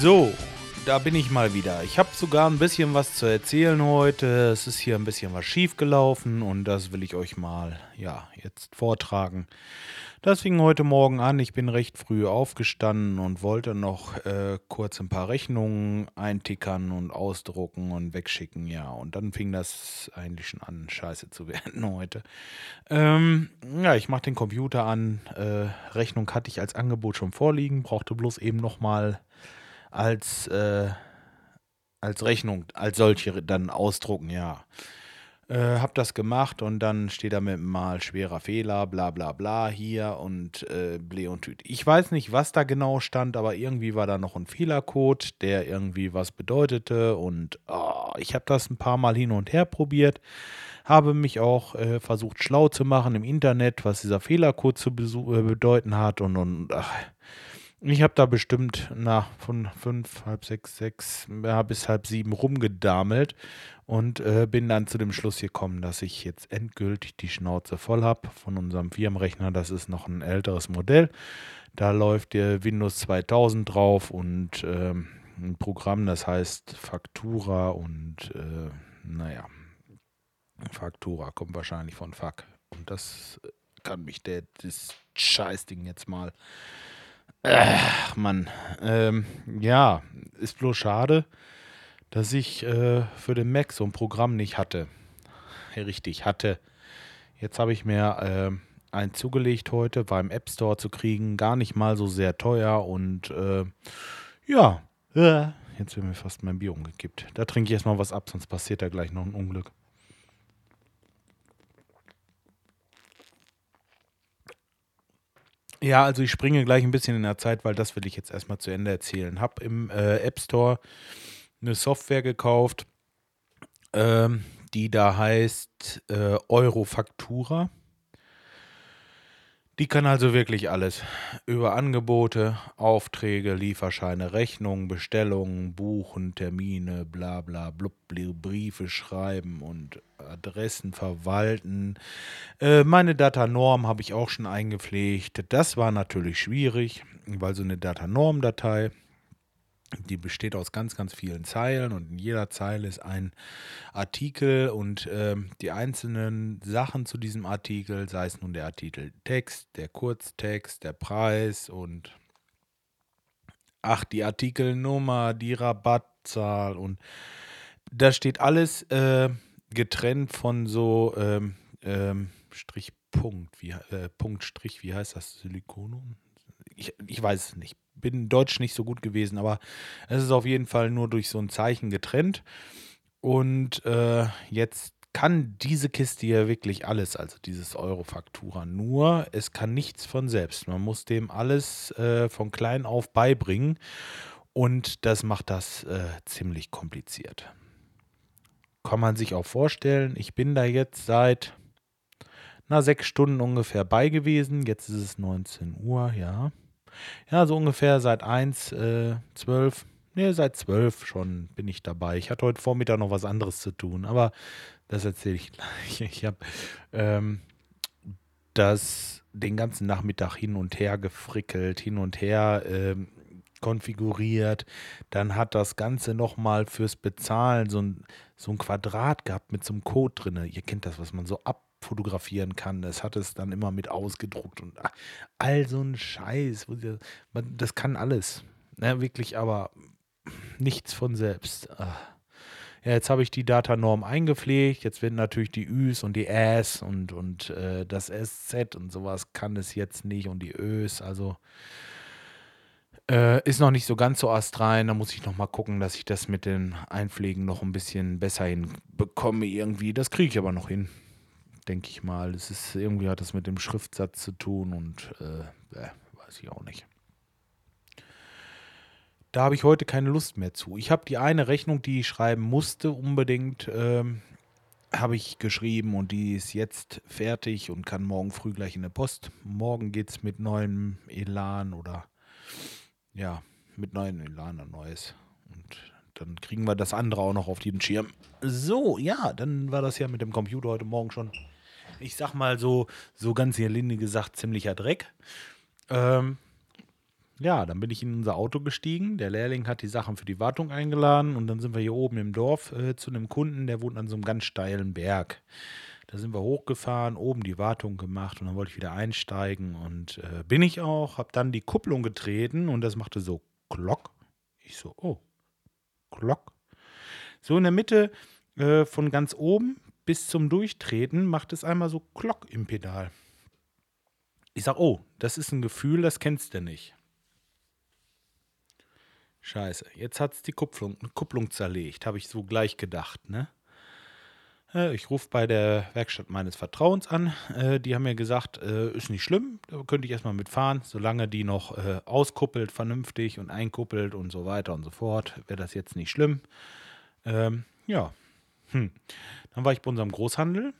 So, da bin ich mal wieder. Ich habe sogar ein bisschen was zu erzählen heute. Es ist hier ein bisschen was schief gelaufen und das will ich euch mal ja, jetzt vortragen. Das fing heute Morgen an. Ich bin recht früh aufgestanden und wollte noch äh, kurz ein paar Rechnungen eintickern und ausdrucken und wegschicken. Ja, und dann fing das eigentlich schon an, scheiße zu werden heute. Ähm, ja, ich mache den Computer an. Äh, Rechnung hatte ich als Angebot schon vorliegen, brauchte bloß eben nochmal als, äh, als Rechnung, als solche dann ausdrucken, ja. Äh, hab das gemacht und dann steht da mit mal schwerer Fehler, bla bla bla hier und äh, Ble und Tüt. Ich weiß nicht, was da genau stand, aber irgendwie war da noch ein Fehlercode, der irgendwie was bedeutete und oh, ich habe das ein paar Mal hin und her probiert, habe mich auch äh, versucht schlau zu machen im Internet, was dieser Fehlercode zu äh, bedeuten hat und, und ach, ich habe da bestimmt na, von fünf, halb sechs, sechs ja, bis halb sieben rumgedamelt und äh, bin dann zu dem Schluss gekommen, dass ich jetzt endgültig die Schnauze voll habe von unserem Firmenrechner. Das ist noch ein älteres Modell. Da läuft der Windows 2000 drauf und äh, ein Programm, das heißt Faktura und äh, naja, Faktura kommt wahrscheinlich von Fuck. Und das kann mich der, das Scheißding jetzt mal Ach, Mann. Ähm, ja, ist bloß schade, dass ich äh, für den Mac so ein Programm nicht hatte. Richtig, hatte. Jetzt habe ich mir äh, einen zugelegt heute, war im App Store zu kriegen, gar nicht mal so sehr teuer und äh, ja, äh, jetzt wird mir fast mein Bier umgekippt. Da trinke ich erstmal was ab, sonst passiert da gleich noch ein Unglück. Ja, also ich springe gleich ein bisschen in der Zeit, weil das will ich jetzt erstmal zu Ende erzählen. Hab im äh, App Store eine Software gekauft, ähm, die da heißt äh, Eurofaktura. Die kann also wirklich alles. Über Angebote, Aufträge, Lieferscheine, Rechnungen, Bestellungen, Buchen, Termine, bla bla blub, Briefe schreiben und Adressen verwalten. Äh, meine Datanorm habe ich auch schon eingepflegt. Das war natürlich schwierig, weil so eine Datanorm-Datei die besteht aus ganz, ganz vielen Zeilen und in jeder Zeile ist ein Artikel und äh, die einzelnen Sachen zu diesem Artikel, sei es nun der Artikel Text, der Kurztext, der Preis und ach, die Artikelnummer, die Rabattzahl und da steht alles äh, getrennt von so ähm, ähm, Strich, Punkt, wie, äh, Punkt, Strich, wie heißt das? Silikonum? Ich, ich weiß es nicht bin Deutsch nicht so gut gewesen, aber es ist auf jeden Fall nur durch so ein Zeichen getrennt. Und äh, jetzt kann diese Kiste hier wirklich alles, also dieses Euro-Faktura. Nur, es kann nichts von selbst. Man muss dem alles äh, von klein auf beibringen. Und das macht das äh, ziemlich kompliziert. Kann man sich auch vorstellen, ich bin da jetzt seit na, sechs Stunden ungefähr bei gewesen. Jetzt ist es 19 Uhr, ja. Ja, so ungefähr seit 1, äh, 12, nee, seit 12 schon bin ich dabei. Ich hatte heute Vormittag noch was anderes zu tun, aber das erzähle ich gleich. Ich habe ähm, das den ganzen Nachmittag hin und her gefrickelt, hin und her ähm, konfiguriert. Dann hat das Ganze nochmal fürs Bezahlen so ein, so ein Quadrat gehabt mit so einem Code drin. Ihr kennt das, was man so ab fotografieren kann. Das hat es dann immer mit ausgedruckt und all so ein Scheiß. Das kann alles. Ja, ne, wirklich, aber nichts von selbst. Ah. Ja, jetzt habe ich die Datanorm eingepflegt. Jetzt werden natürlich die Üs und die Äs und, und äh, das SZ und sowas kann es jetzt nicht und die Ös. Also äh, ist noch nicht so ganz so astrein. Da muss ich noch mal gucken, dass ich das mit den Einpflegen noch ein bisschen besser hinbekomme irgendwie. Das kriege ich aber noch hin denke ich mal. Es ist irgendwie hat das mit dem Schriftsatz zu tun und äh, äh, weiß ich auch nicht. Da habe ich heute keine Lust mehr zu. Ich habe die eine Rechnung, die ich schreiben musste, unbedingt, ähm, habe ich geschrieben und die ist jetzt fertig und kann morgen früh gleich in der Post. Morgen geht es mit neuem Elan oder ja, mit neuem Elan ein neues. Und dann kriegen wir das andere auch noch auf den Schirm. So, ja, dann war das ja mit dem Computer heute Morgen schon ich sag mal so, so ganz hier Linde gesagt, ziemlicher Dreck. Ähm, ja, dann bin ich in unser Auto gestiegen. Der Lehrling hat die Sachen für die Wartung eingeladen und dann sind wir hier oben im Dorf äh, zu einem Kunden, der wohnt an so einem ganz steilen Berg. Da sind wir hochgefahren, oben die Wartung gemacht und dann wollte ich wieder einsteigen und äh, bin ich auch, habe dann die Kupplung getreten und das machte so Glock. Ich so, oh, Glock. So in der Mitte äh, von ganz oben bis zum Durchtreten macht es einmal so Glock im Pedal. Ich sag, oh, das ist ein Gefühl, das kennst du nicht. Scheiße, jetzt hat es die Kupplung, Kupplung zerlegt, habe ich so gleich gedacht, ne? Äh, ich rufe bei der Werkstatt meines Vertrauens an. Äh, die haben mir gesagt, äh, ist nicht schlimm, da könnte ich erstmal mitfahren, solange die noch auskuppelt, vernünftig und einkuppelt und so weiter und so fort, wäre das jetzt nicht schlimm. Ähm, ja. Hm. Dann war ich bei unserem Großhandel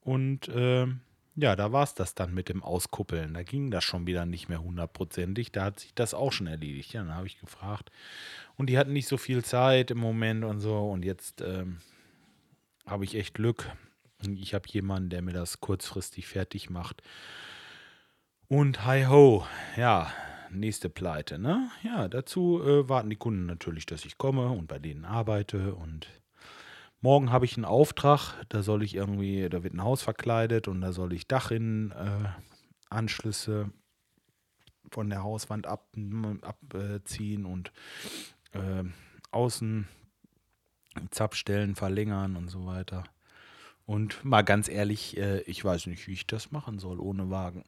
und ähm, ja, da war es das dann mit dem Auskuppeln. Da ging das schon wieder nicht mehr hundertprozentig. Da hat sich das auch schon erledigt. Ja, dann habe ich gefragt. Und die hatten nicht so viel Zeit im Moment und so. Und jetzt ähm, habe ich echt Glück. Ich habe jemanden, der mir das kurzfristig fertig macht. Und hi ho, ja, nächste Pleite, ne? Ja, dazu äh, warten die Kunden natürlich, dass ich komme und bei denen arbeite und Morgen habe ich einen Auftrag, da soll ich irgendwie, da wird ein Haus verkleidet und da soll ich Dachinanschlüsse äh, von der Hauswand ab, abziehen und äh, außen Zapfstellen verlängern und so weiter. Und mal ganz ehrlich, äh, ich weiß nicht, wie ich das machen soll ohne Wagen.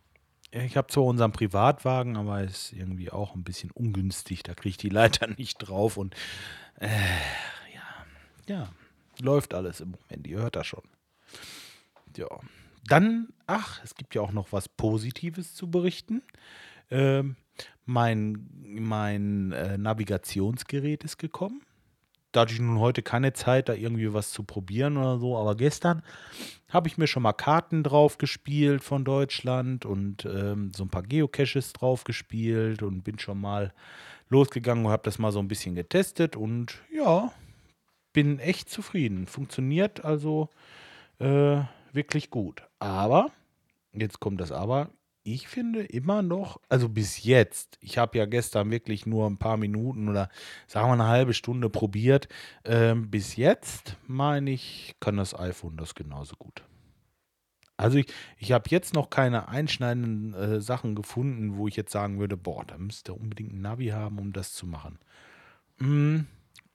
Ich habe zwar unseren Privatwagen, aber ist irgendwie auch ein bisschen ungünstig. Da kriege ich die Leiter nicht drauf und äh, ja, ja, Läuft alles im Moment, ihr hört das schon. Ja. Dann, ach, es gibt ja auch noch was Positives zu berichten. Ähm, mein mein äh, Navigationsgerät ist gekommen. Da hatte ich nun heute keine Zeit, da irgendwie was zu probieren oder so, aber gestern habe ich mir schon mal Karten drauf gespielt von Deutschland und ähm, so ein paar Geocaches drauf gespielt und bin schon mal losgegangen und habe das mal so ein bisschen getestet und ja, bin echt zufrieden. Funktioniert also äh, wirklich gut. Aber, jetzt kommt das Aber, ich finde immer noch, also bis jetzt, ich habe ja gestern wirklich nur ein paar Minuten oder sagen wir eine halbe Stunde probiert. Ähm, bis jetzt, meine ich, kann das iPhone das genauso gut. Also ich, ich habe jetzt noch keine einschneidenden äh, Sachen gefunden, wo ich jetzt sagen würde, boah, da müsste unbedingt ein Navi haben, um das zu machen. Hm,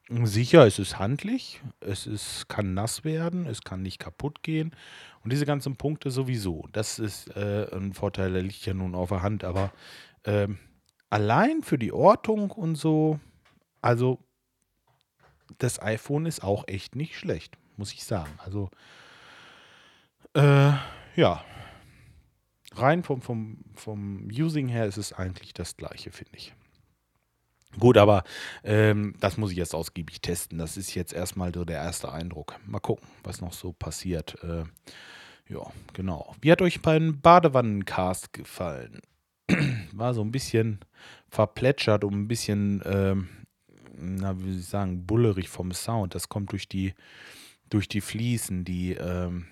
Sicher, es ist handlich, es ist, kann nass werden, es kann nicht kaputt gehen. Und diese ganzen Punkte sowieso. Das ist äh, ein Vorteil, der liegt ja nun auf der Hand. Aber ähm, allein für die Ortung und so, also das iPhone ist auch echt nicht schlecht, muss ich sagen. Also, äh, ja, rein vom, vom, vom Using her ist es eigentlich das gleiche, finde ich. Gut, aber ähm, das muss ich jetzt ausgiebig testen. Das ist jetzt erstmal so der erste Eindruck. Mal gucken, was noch so passiert. Äh, ja, genau. Wie hat euch beim Badewannencast gefallen? War so ein bisschen verplätschert und ein bisschen, ähm, na, wie soll ich sagen, bullerig vom Sound. Das kommt durch die, durch die Fliesen, die ähm,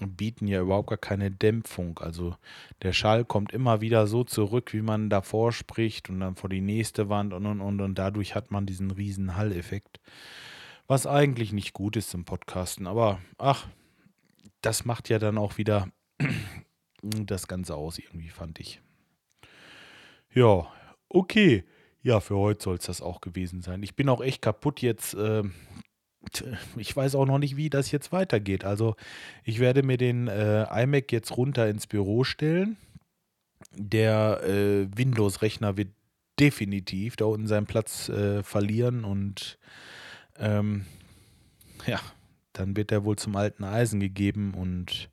bieten ja überhaupt gar keine Dämpfung. Also der Schall kommt immer wieder so zurück, wie man davor spricht und dann vor die nächste Wand und und und und dadurch hat man diesen riesen Halleffekt. Was eigentlich nicht gut ist im Podcasten, aber ach, das macht ja dann auch wieder das Ganze aus, irgendwie fand ich. Ja, okay. Ja, für heute soll es das auch gewesen sein. Ich bin auch echt kaputt jetzt. Äh, ich weiß auch noch nicht, wie das jetzt weitergeht. Also ich werde mir den äh, iMac jetzt runter ins Büro stellen. Der äh, Windows-Rechner wird definitiv da unten seinen Platz äh, verlieren und ähm, ja, dann wird er wohl zum alten Eisen gegeben und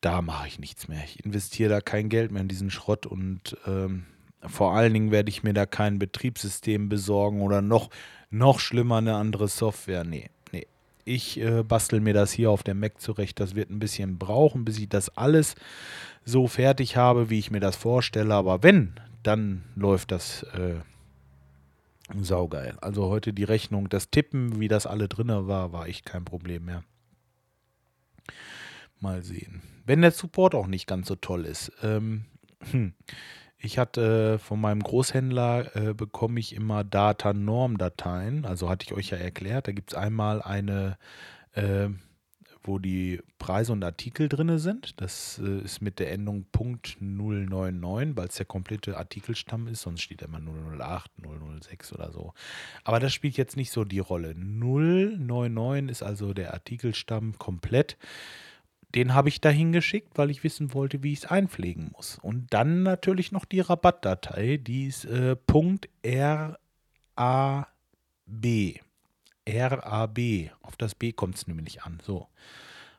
da mache ich nichts mehr. Ich investiere da kein Geld mehr in diesen Schrott und ähm, vor allen Dingen werde ich mir da kein Betriebssystem besorgen oder noch noch schlimmer eine andere Software. Nee, nee. Ich äh, bastel mir das hier auf dem Mac zurecht. Das wird ein bisschen brauchen, bis ich das alles so fertig habe, wie ich mir das vorstelle. Aber wenn, dann läuft das äh, saugeil. Also heute die Rechnung, das Tippen, wie das alle drin war, war echt kein Problem mehr. Mal sehen. Wenn der Support auch nicht ganz so toll ist. Ähm, hm. Ich hatte von meinem Großhändler äh, bekomme ich immer Data-Norm-Dateien. Also hatte ich euch ja erklärt, da gibt es einmal eine, äh, wo die Preise und Artikel drin sind. Das äh, ist mit der Endung .099, weil es der komplette Artikelstamm ist, sonst steht immer 008, 006 oder so. Aber das spielt jetzt nicht so die Rolle. 099 ist also der Artikelstamm komplett. Den habe ich dahin geschickt, weil ich wissen wollte, wie ich es einpflegen muss. Und dann natürlich noch die Rabattdatei, die ist äh, .rab. RAB. Auf das B kommt es nämlich an. So.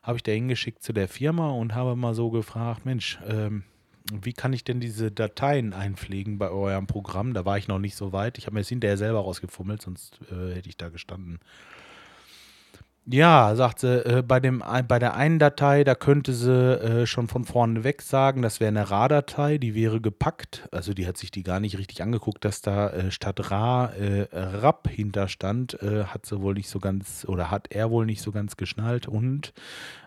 Habe ich da hingeschickt zu der Firma und habe mal so gefragt, Mensch, ähm, wie kann ich denn diese Dateien einpflegen bei eurem Programm? Da war ich noch nicht so weit. Ich habe mir das hinterher selber rausgefummelt, sonst äh, hätte ich da gestanden. Ja, sagt sie, äh, bei, dem, bei der einen Datei, da könnte sie äh, schon von vorne weg sagen, das wäre eine RA-Datei, die wäre gepackt. Also die hat sich die gar nicht richtig angeguckt, dass da äh, statt RA äh, RAP hinterstand, äh, hat sie wohl nicht so ganz, oder hat er wohl nicht so ganz geschnallt. Und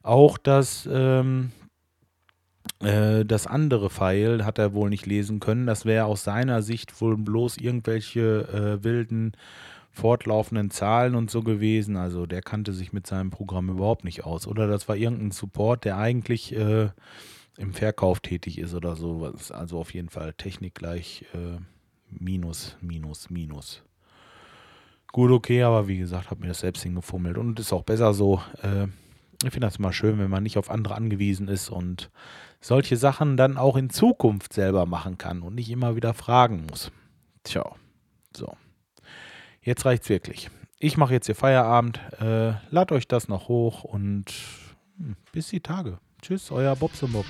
auch das, ähm, äh, das andere Pfeil hat er wohl nicht lesen können. Das wäre aus seiner Sicht wohl bloß irgendwelche wilden fortlaufenden Zahlen und so gewesen. Also der kannte sich mit seinem Programm überhaupt nicht aus. Oder das war irgendein Support, der eigentlich äh, im Verkauf tätig ist oder so. Also auf jeden Fall Technik gleich äh, Minus, Minus, Minus. Gut, okay, aber wie gesagt, habe mir das selbst hingefummelt und ist auch besser so. Äh, ich finde das immer schön, wenn man nicht auf andere angewiesen ist und solche Sachen dann auch in Zukunft selber machen kann und nicht immer wieder fragen muss. Tja, so. Jetzt reicht's wirklich. Ich mache jetzt hier Feierabend. Äh, lad euch das noch hoch und hm, bis die Tage. Tschüss, euer Bobs und Bob.